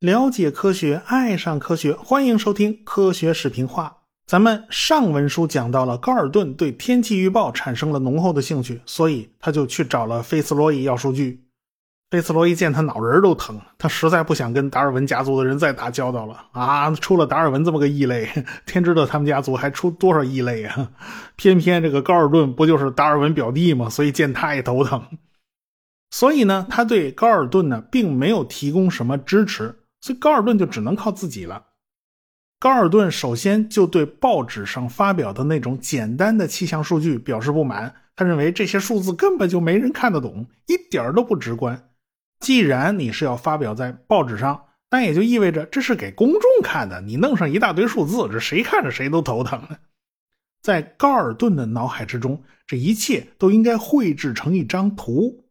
了解科学，爱上科学，欢迎收听科学视频化。咱们上文书讲到了高尔顿对天气预报产生了浓厚的兴趣，所以他就去找了菲斯罗伊要数据。贝茨罗伊见他脑仁都疼，他实在不想跟达尔文家族的人再打交道了啊！出了达尔文这么个异类，天知道他们家族还出多少异类啊！偏偏这个高尔顿不就是达尔文表弟吗？所以见他也头疼。所以呢，他对高尔顿呢并没有提供什么支持。所以高尔顿就只能靠自己了。高尔顿首先就对报纸上发表的那种简单的气象数据表示不满，他认为这些数字根本就没人看得懂，一点都不直观。既然你是要发表在报纸上，那也就意味着这是给公众看的，你弄上一大堆数字，这谁看着谁都头疼。在高尔顿的脑海之中，这一切都应该绘制成一张图。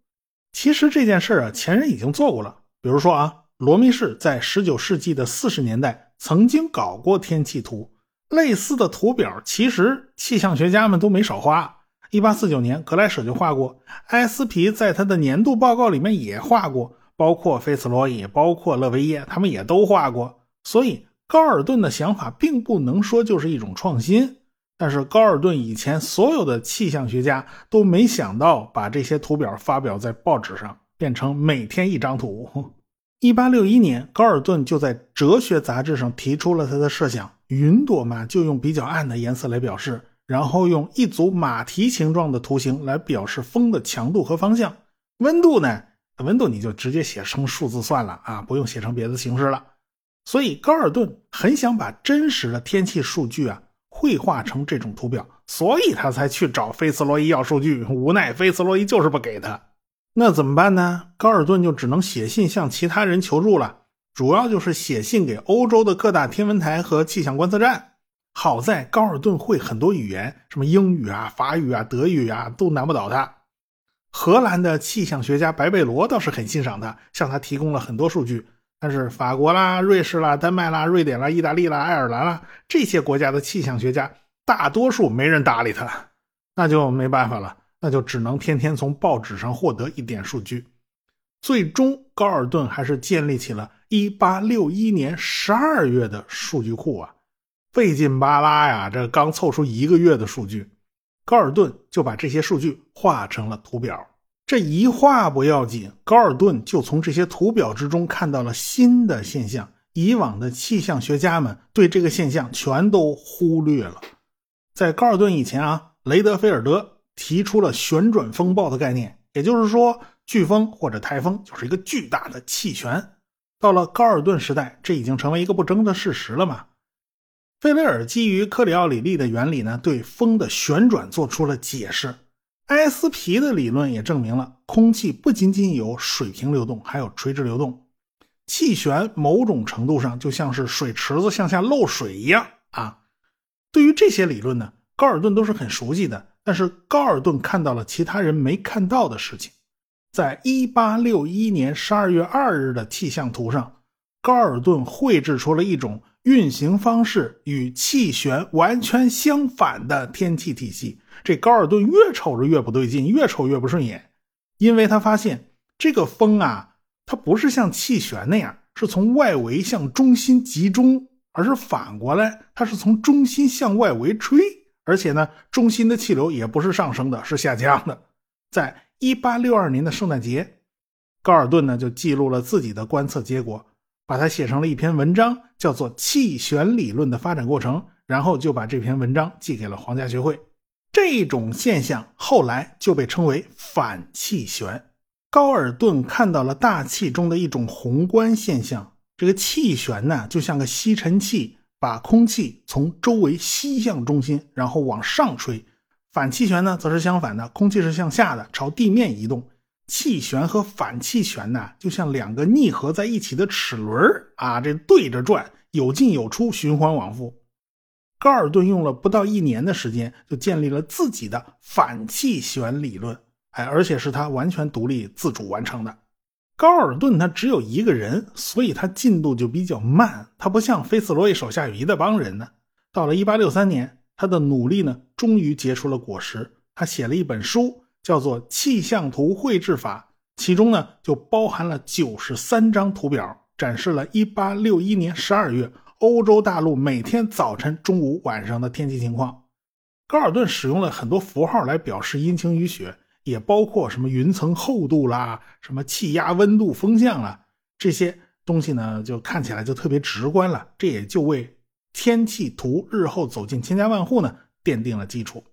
其实这件事啊，前人已经做过了，比如说啊。罗密士在19世纪的40年代曾经搞过天气图，类似的图表其实气象学家们都没少花画。1849年，格莱舍就画过，埃斯皮在他的年度报告里面也画过，包括菲茨罗伊、包括勒维耶，他们也都画过。所以高尔顿的想法并不能说就是一种创新，但是高尔顿以前所有的气象学家都没想到把这些图表发表在报纸上，变成每天一张图。一八六一年，高尔顿就在哲学杂志上提出了他的设想：云朵嘛，就用比较暗的颜色来表示，然后用一组马蹄形状的图形来表示风的强度和方向。温度呢？温度你就直接写成数字算了啊，不用写成别的形式了。所以高尔顿很想把真实的天气数据啊绘画成这种图表，所以他才去找菲茨罗伊要数据。无奈菲茨罗伊就是不给他。那怎么办呢？高尔顿就只能写信向其他人求助了，主要就是写信给欧洲的各大天文台和气象观测站。好在高尔顿会很多语言，什么英语啊、法语啊、德语啊，都难不倒他。荷兰的气象学家白贝罗倒是很欣赏他，向他提供了很多数据。但是法国啦、瑞士啦、丹麦啦、瑞典啦、意大利啦、爱尔兰啦这些国家的气象学家，大多数没人搭理他，那就没办法了。那就只能天天从报纸上获得一点数据，最终高尔顿还是建立起了1861年12月的数据库啊，费劲巴拉呀，这刚凑出一个月的数据，高尔顿就把这些数据画成了图表。这一画不要紧，高尔顿就从这些图表之中看到了新的现象，以往的气象学家们对这个现象全都忽略了。在高尔顿以前啊，雷德菲尔德。提出了旋转风暴的概念，也就是说，飓风或者台风就是一个巨大的气旋。到了高尔顿时代，这已经成为一个不争的事实了嘛？费雷尔基于克里奥里力的原理呢，对风的旋转做出了解释。埃斯皮的理论也证明了，空气不仅仅有水平流动，还有垂直流动。气旋某种程度上就像是水池子向下漏水一样啊。对于这些理论呢，高尔顿都是很熟悉的。但是高尔顿看到了其他人没看到的事情，在一八六一年十二月二日的气象图上，高尔顿绘制出了一种运行方式与气旋完全相反的天气体系。这高尔顿越瞅着越不对劲，越瞅越不顺眼，因为他发现这个风啊，它不是像气旋那样是从外围向中心集中，而是反过来，它是从中心向外围吹。而且呢，中心的气流也不是上升的，是下降的。在一八六二年的圣诞节，高尔顿呢就记录了自己的观测结果，把它写成了一篇文章，叫做《气旋理论的发展过程》，然后就把这篇文章寄给了皇家学会。这种现象后来就被称为反气旋。高尔顿看到了大气中的一种宏观现象，这个气旋呢就像个吸尘器。把空气从周围吸向中心，然后往上吹。反气旋呢，则是相反的，空气是向下的，朝地面移动。气旋和反气旋呢，就像两个逆合在一起的齿轮啊，这对着转，有进有出，循环往复。高尔顿用了不到一年的时间，就建立了自己的反气旋理论，哎，而且是他完全独立自主完成的。高尔顿他只有一个人，所以他进度就比较慢。他不像菲茨罗伊手下有一大帮人呢。到了1863年，他的努力呢，终于结出了果实。他写了一本书，叫做《气象图绘制法》，其中呢就包含了九十三张图表，展示了1861年12月欧洲大陆每天早晨、中午、晚上的天气情况。高尔顿使用了很多符号来表示阴晴雨雪，也包括什么云层厚度啦、什么气压、温度、风向啦这些东西呢，就看起来就特别直观了。这也就为天气图日后走进千家万户呢，奠定了基础。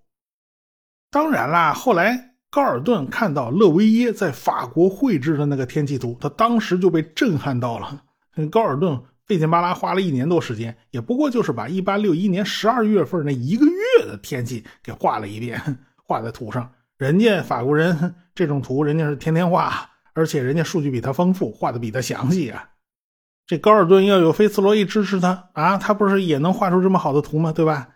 当然啦，后来高尔顿看到勒维耶在法国绘制的那个天气图，他当时就被震撼到了。高尔顿费劲巴拉花了一年多时间，也不过就是把1861年12月份那一个月的天气给画了一遍，画在图上。人家法国人这种图，人家是天天画，而且人家数据比他丰富，画的比他详细啊。这高尔顿要有菲茨罗伊支持他啊，他不是也能画出这么好的图吗？对吧？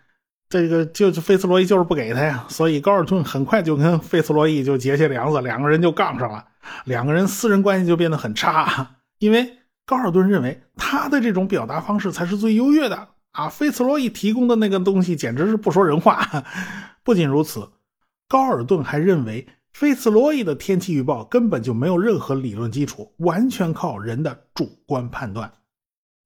这个就是菲茨罗伊就是不给他呀，所以高尔顿很快就跟菲茨罗伊就结下梁子，两个人就杠上了，两个人私人关系就变得很差，因为高尔顿认为他的这种表达方式才是最优越的啊，菲茨罗伊提供的那个东西简直是不说人话。不仅如此，高尔顿还认为。菲茨罗伊的天气预报根本就没有任何理论基础，完全靠人的主观判断。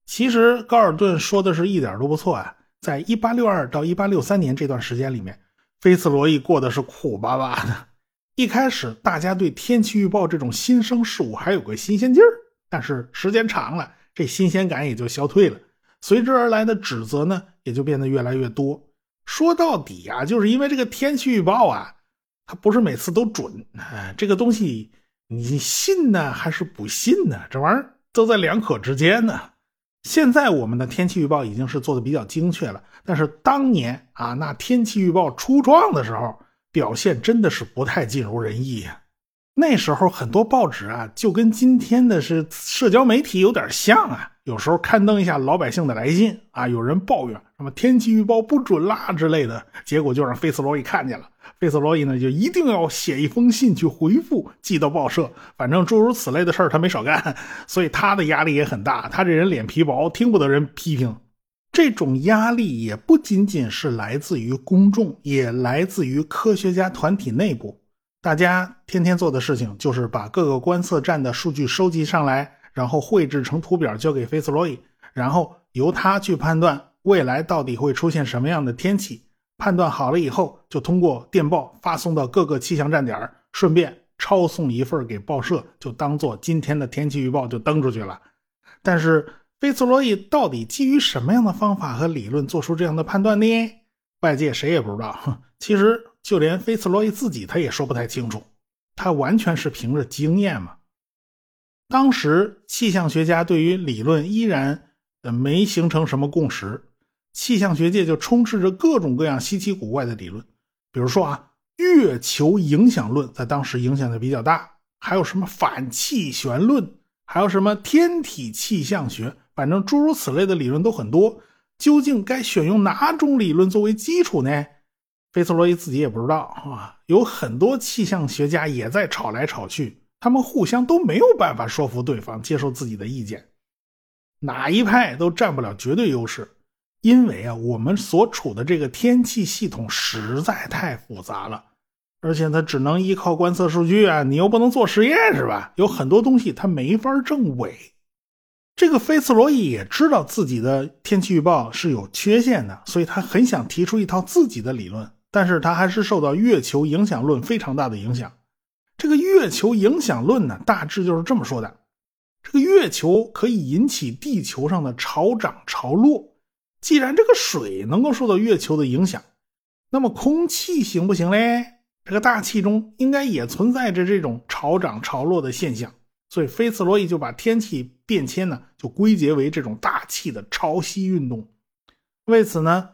其实高尔顿说的是一点都不错啊！在1862到1863年这段时间里面，菲茨罗伊过的是苦巴巴的。一开始大家对天气预报这种新生事物还有个新鲜劲儿，但是时间长了，这新鲜感也就消退了。随之而来的指责呢，也就变得越来越多。说到底啊，就是因为这个天气预报啊。它不是每次都准，哎，这个东西你信呢还是不信呢？这玩意儿都在两可之间呢。现在我们的天气预报已经是做的比较精确了，但是当年啊，那天气预报初创的时候，表现真的是不太尽如人意呀。那时候很多报纸啊，就跟今天的是社交媒体有点像啊，有时候刊登一下老百姓的来信啊，有人抱怨什么天气预报不准啦之类的，结果就让费斯罗给看见了。费斯罗伊呢，就一定要写一封信去回复，寄到报社。反正诸如此类的事儿，他没少干，所以他的压力也很大。他这人脸皮薄，听不得人批评。这种压力也不仅仅是来自于公众，也来自于科学家团体内部。大家天天做的事情就是把各个观测站的数据收集上来，然后绘制成图表交给费斯罗伊，然后由他去判断未来到底会出现什么样的天气。判断好了以后，就通过电报发送到各个气象站点，顺便抄送一份给报社，就当做今天的天气预报就登出去了。但是菲茨罗伊到底基于什么样的方法和理论做出这样的判断呢？外界谁也不知道。其实就连菲茨罗伊自己他也说不太清楚，他完全是凭着经验嘛。当时气象学家对于理论依然呃没形成什么共识。气象学界就充斥着各种各样稀奇古怪的理论，比如说啊，月球影响论在当时影响的比较大，还有什么反气旋论，还有什么天体气象学，反正诸如此类的理论都很多。究竟该选用哪种理论作为基础呢？菲茨罗伊自己也不知道啊。有很多气象学家也在吵来吵去，他们互相都没有办法说服对方接受自己的意见，哪一派都占不了绝对优势。因为啊，我们所处的这个天气系统实在太复杂了，而且它只能依靠观测数据啊，你又不能做实验，是吧？有很多东西它没法证伪。这个菲茨罗伊也知道自己的天气预报是有缺陷的，所以他很想提出一套自己的理论，但是他还是受到月球影响论非常大的影响。这个月球影响论呢，大致就是这么说的：这个月球可以引起地球上的潮涨潮落。既然这个水能够受到月球的影响，那么空气行不行嘞？这个大气中应该也存在着这种潮涨潮落的现象，所以菲茨罗伊就把天气变迁呢，就归结为这种大气的潮汐运动。为此呢，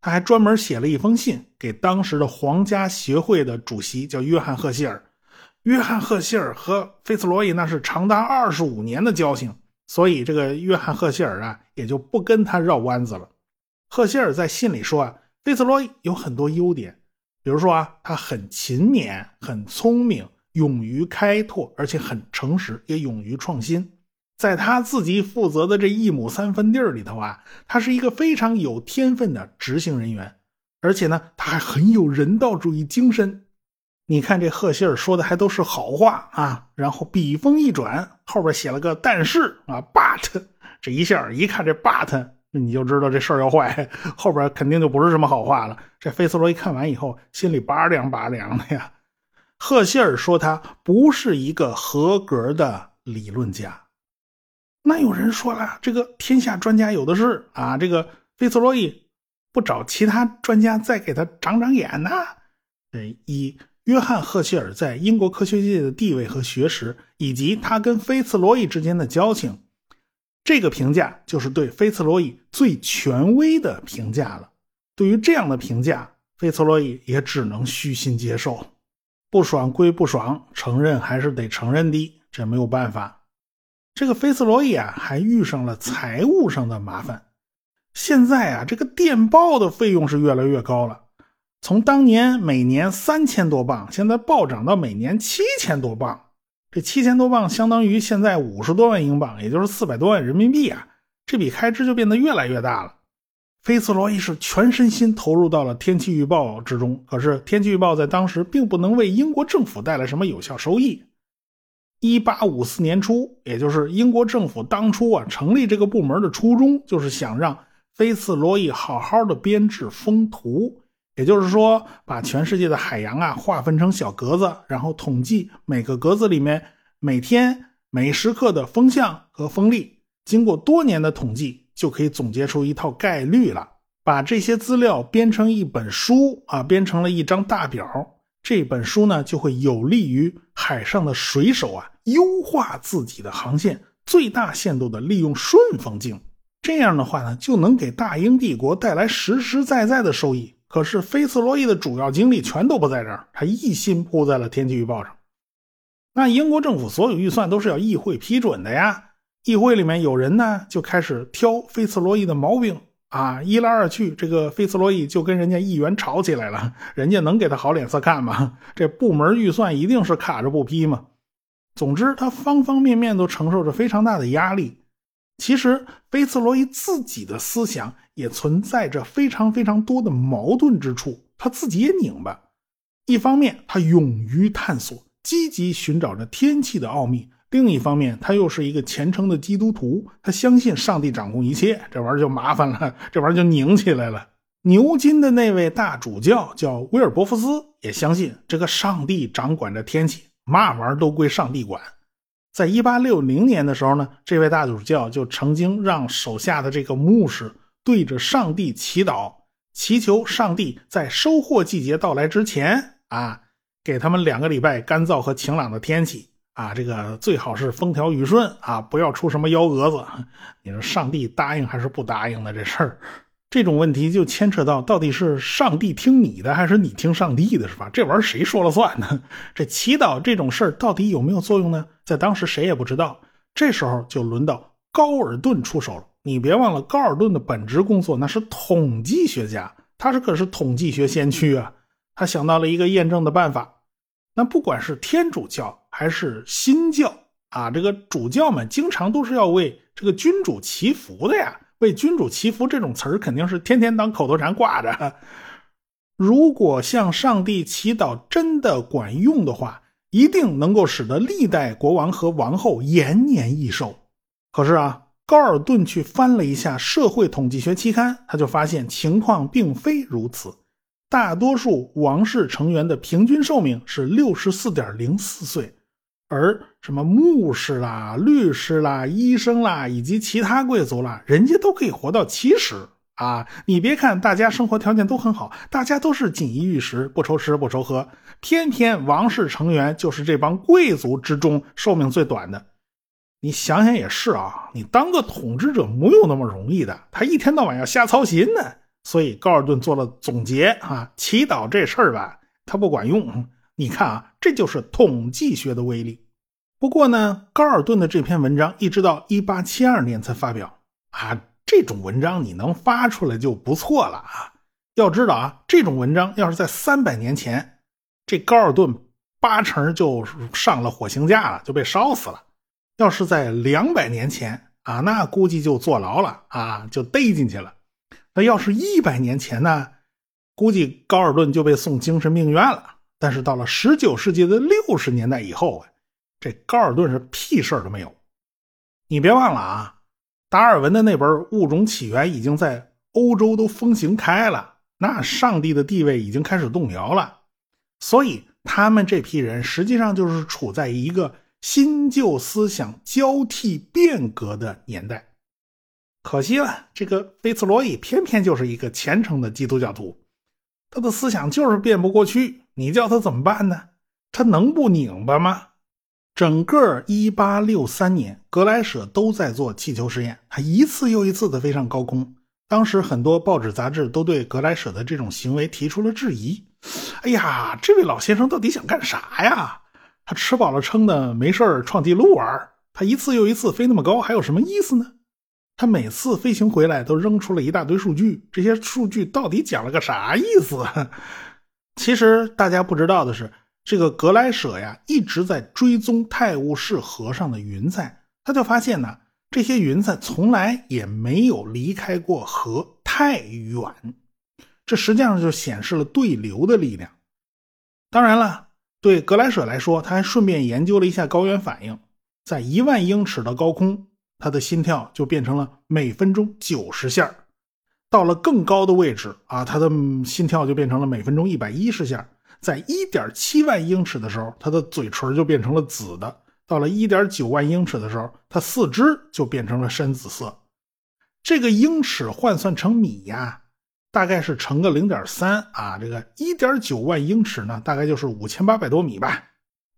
他还专门写了一封信给当时的皇家协会的主席，叫约翰赫希尔。约翰赫希尔和菲茨罗伊那是长达二十五年的交情。所以，这个约翰·赫歇尔啊，也就不跟他绕弯子了。赫歇尔在信里说啊，费茨罗伊有很多优点，比如说啊，他很勤勉、很聪明、勇于开拓，而且很诚实，也勇于创新。在他自己负责的这一亩三分地儿里头啊，他是一个非常有天分的执行人员，而且呢，他还很有人道主义精神。你看这赫歇尔说的还都是好话啊，然后笔锋一转，后边写了个但是啊，but 这一下一看这 but，你就知道这事儿要坏，后边肯定就不是什么好话了。这费斯罗一看完以后，心里拔凉拔凉的呀。赫歇尔说他不是一个合格的理论家。那有人说了，这个天下专家有的是啊，这个费斯罗伊不找其他专家再给他长长眼呢？以约翰·赫歇尔在英国科学界的地位和学识，以及他跟菲茨罗伊之间的交情，这个评价就是对菲茨罗伊最权威的评价了。对于这样的评价，菲茨罗伊也只能虚心接受。不爽归不爽，承认还是得承认的，这没有办法。这个菲茨罗伊啊，还遇上了财务上的麻烦。现在啊，这个电报的费用是越来越高了。从当年每年三千多镑，现在暴涨到每年七千多镑。这七千多镑相当于现在五十多万英镑，也就是四百多万人民币啊！这笔开支就变得越来越大了。菲茨罗伊是全身心投入到了天气预报之中，可是天气预报在当时并不能为英国政府带来什么有效收益。一八五四年初，也就是英国政府当初啊成立这个部门的初衷，就是想让菲茨罗伊好好的编制风图。也就是说，把全世界的海洋啊划分成小格子，然后统计每个格子里面每天每时刻的风向和风力。经过多年的统计，就可以总结出一套概率了。把这些资料编成一本书啊，编成了一张大表。这本书呢，就会有利于海上的水手啊优化自己的航线，最大限度的利用顺风镜。这样的话呢，就能给大英帝国带来实实在在的收益。可是菲茨罗伊的主要精力全都不在这儿，他一心扑在了天气预报上。那英国政府所有预算都是要议会批准的呀。议会里面有人呢，就开始挑菲茨罗伊的毛病啊，一来二去，这个菲茨罗伊就跟人家议员吵起来了。人家能给他好脸色看吗？这部门预算一定是卡着不批吗？总之，他方方面面都承受着非常大的压力。其实，菲茨罗伊自己的思想也存在着非常非常多的矛盾之处，他自己也拧巴。一方面，他勇于探索，积极寻找着天气的奥秘；另一方面，他又是一个虔诚的基督徒，他相信上帝掌控一切。这玩意儿就麻烦了，这玩意儿就拧起来了。牛津的那位大主教叫威尔伯福斯，也相信这个上帝掌管着天气，嘛玩意儿都归上帝管。在一八六零年的时候呢，这位大主教就曾经让手下的这个牧师对着上帝祈祷，祈求上帝在收获季节到来之前啊，给他们两个礼拜干燥和晴朗的天气啊，这个最好是风调雨顺啊，不要出什么幺蛾子。你说上帝答应还是不答应的这事儿？这种问题就牵扯到到底是上帝听你的还是你听上帝的，是吧？这玩意儿谁说了算呢？这祈祷这种事儿到底有没有作用呢？在当时谁也不知道。这时候就轮到高尔顿出手了。你别忘了，高尔顿的本职工作那是统计学家，他是可是统计学先驱啊。他想到了一个验证的办法。那不管是天主教还是新教啊，这个主教们经常都是要为这个君主祈福的呀。为君主祈福这种词儿肯定是天天当口头禅挂着。如果向上帝祈祷真的管用的话，一定能够使得历代国王和王后延年益寿。可是啊，高尔顿去翻了一下社会统计学期刊，他就发现情况并非如此。大多数王室成员的平均寿命是六十四点零四岁。而什么牧师啦、律师啦、医生啦，以及其他贵族啦，人家都可以活到七十啊！你别看大家生活条件都很好，大家都是锦衣玉食，不愁吃不愁喝，偏偏王室成员就是这帮贵族之中寿命最短的。你想想也是啊，你当个统治者没有那么容易的，他一天到晚要瞎操心呢。所以高尔顿做了总结啊，祈祷这事儿吧，他不管用。你看啊，这就是统计学的威力。不过呢，高尔顿的这篇文章一直到一八七二年才发表啊。这种文章你能发出来就不错了啊。要知道啊，这种文章要是在三百年前，这高尔顿八成就上了火星架了，就被烧死了。要是在两百年前啊，那估计就坐牢了啊，就逮进去了。那要是一百年前呢，估计高尔顿就被送精神病院了。但是到了十九世纪的六十年代以后啊，这高尔顿是屁事儿都没有。你别忘了啊，达尔文的那本《物种起源》已经在欧洲都风行开了，那上帝的地位已经开始动摇了。所以他们这批人实际上就是处在一个新旧思想交替变革的年代。可惜了，这个菲茨罗伊偏偏就是一个虔诚的基督教徒。他的思想就是变不过去，你叫他怎么办呢？他能不拧巴吗？整个1863年，格莱舍都在做气球实验，他一次又一次的飞上高空。当时很多报纸杂志都对格莱舍的这种行为提出了质疑。哎呀，这位老先生到底想干啥呀？他吃饱了撑的，没事创纪录玩。他一次又一次飞那么高，还有什么意思呢？他每次飞行回来都扔出了一大堆数据，这些数据到底讲了个啥意思？其实大家不知道的是，这个格莱舍呀一直在追踪泰晤士河上的云彩，他就发现呢，这些云彩从来也没有离开过河太远，这实际上就显示了对流的力量。当然了，对格莱舍来说，他还顺便研究了一下高原反应，在一万英尺的高空。他的心跳就变成了每分钟九十下到了更高的位置啊，他的心跳就变成了每分钟一百一十下在一点七万英尺的时候，他的嘴唇就变成了紫的；到了一点九万英尺的时候，他四肢就变成了深紫色。这个英尺换算成米呀，大概是乘个零点三啊。这个一点九万英尺呢，大概就是五千八百多米吧。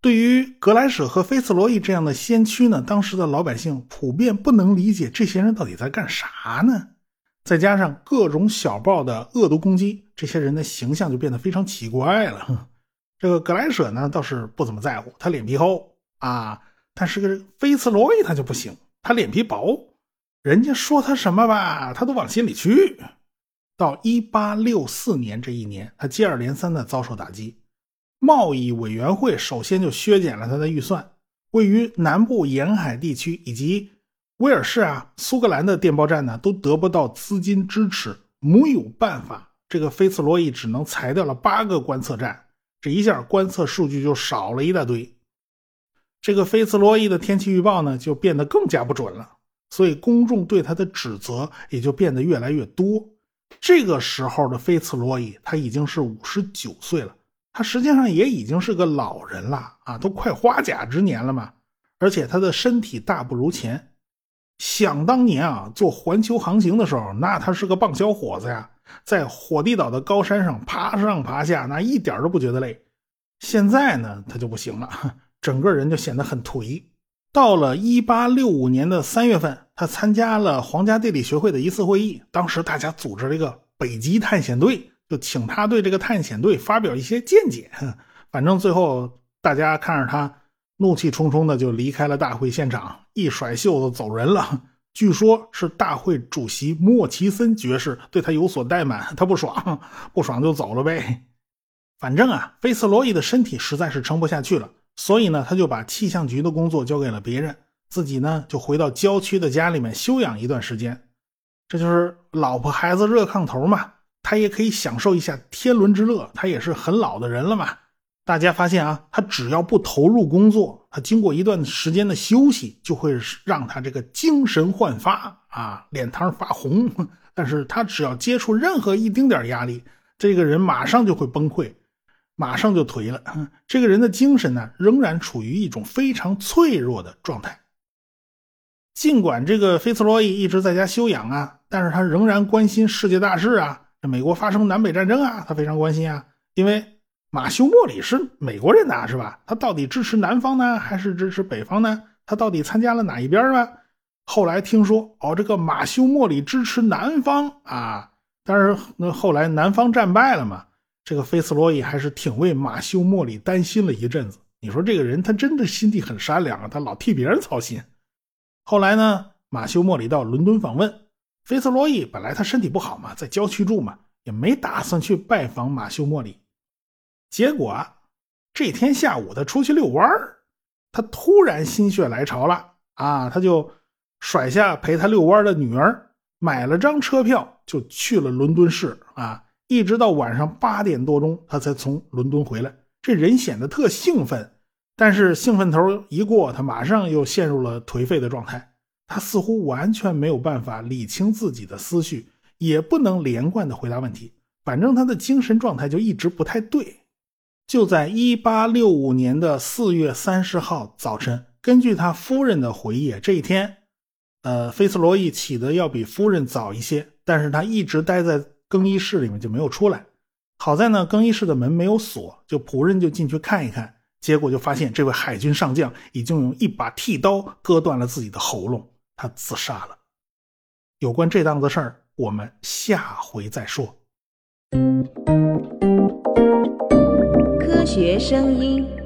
对于格莱舍和菲茨罗伊这样的先驱呢，当时的老百姓普遍不能理解这些人到底在干啥呢？再加上各种小报的恶毒攻击，这些人的形象就变得非常奇怪了。这个格莱舍呢倒是不怎么在乎，他脸皮厚啊，但是个菲茨罗伊他就不行，他脸皮薄，人家说他什么吧，他都往心里去。到一八六四年这一年，他接二连三的遭受打击。贸易委员会首先就削减了他的预算，位于南部沿海地区以及威尔士啊、苏格兰的电报站呢，都得不到资金支持，没有办法，这个菲茨罗伊只能裁掉了八个观测站，这一下观测数据就少了一大堆。这个菲茨罗伊的天气预报呢，就变得更加不准了，所以公众对他的指责也就变得越来越多。这个时候的菲茨罗伊他已经是五十九岁了。他实际上也已经是个老人了啊，都快花甲之年了嘛，而且他的身体大不如前。想当年啊，做环球航行的时候，那他是个棒小伙子呀，在火地岛的高山上爬上爬下，那一点都不觉得累。现在呢，他就不行了，整个人就显得很颓。到了1865年的三月份，他参加了皇家地理学会的一次会议，当时大家组织了一个北极探险队。就请他对这个探险队发表一些见解，反正最后大家看着他怒气冲冲的就离开了大会现场，一甩袖子走人了。据说是大会主席莫奇森爵士对他有所怠慢，他不爽，不爽就走了呗。反正啊，菲茨罗伊的身体实在是撑不下去了，所以呢，他就把气象局的工作交给了别人，自己呢就回到郊区的家里面休养一段时间。这就是老婆孩子热炕头嘛。他也可以享受一下天伦之乐，他也是很老的人了嘛。大家发现啊，他只要不投入工作，他经过一段时间的休息，就会让他这个精神焕发啊，脸膛发红。但是他只要接触任何一丁点压力，这个人马上就会崩溃，马上就颓了。这个人的精神呢，仍然处于一种非常脆弱的状态。尽管这个菲茨罗伊一直在家休养啊，但是他仍然关心世界大事啊。这美国发生南北战争啊，他非常关心啊，因为马修·莫里是美国人呐，是吧？他到底支持南方呢，还是支持北方呢？他到底参加了哪一边呢？后来听说，哦，这个马修·莫里支持南方啊，但是那后来南方战败了嘛，这个菲斯罗伊还是挺为马修·莫里担心了一阵子。你说这个人，他真的心地很善良啊，他老替别人操心。后来呢，马修·莫里到伦敦访问。菲茨罗伊本来他身体不好嘛，在郊区住嘛，也没打算去拜访马修·莫里。结果这天下午他出去遛弯儿，他突然心血来潮了啊，他就甩下陪他遛弯的女儿，买了张车票就去了伦敦市啊，一直到晚上八点多钟他才从伦敦回来。这人显得特兴奋。但是兴奋头一过，他马上又陷入了颓废的状态。他似乎完全没有办法理清自己的思绪，也不能连贯的回答问题。反正他的精神状态就一直不太对。就在一八六五年的四月三十号早晨，根据他夫人的回忆，这一天，呃，菲斯罗伊起的要比夫人早一些，但是他一直待在更衣室里面就没有出来。好在呢，更衣室的门没有锁，就仆人就进去看一看。结果就发现，这位海军上将已经用一把剃刀割断了自己的喉咙，他自杀了。有关这档子事儿，我们下回再说。科学声音。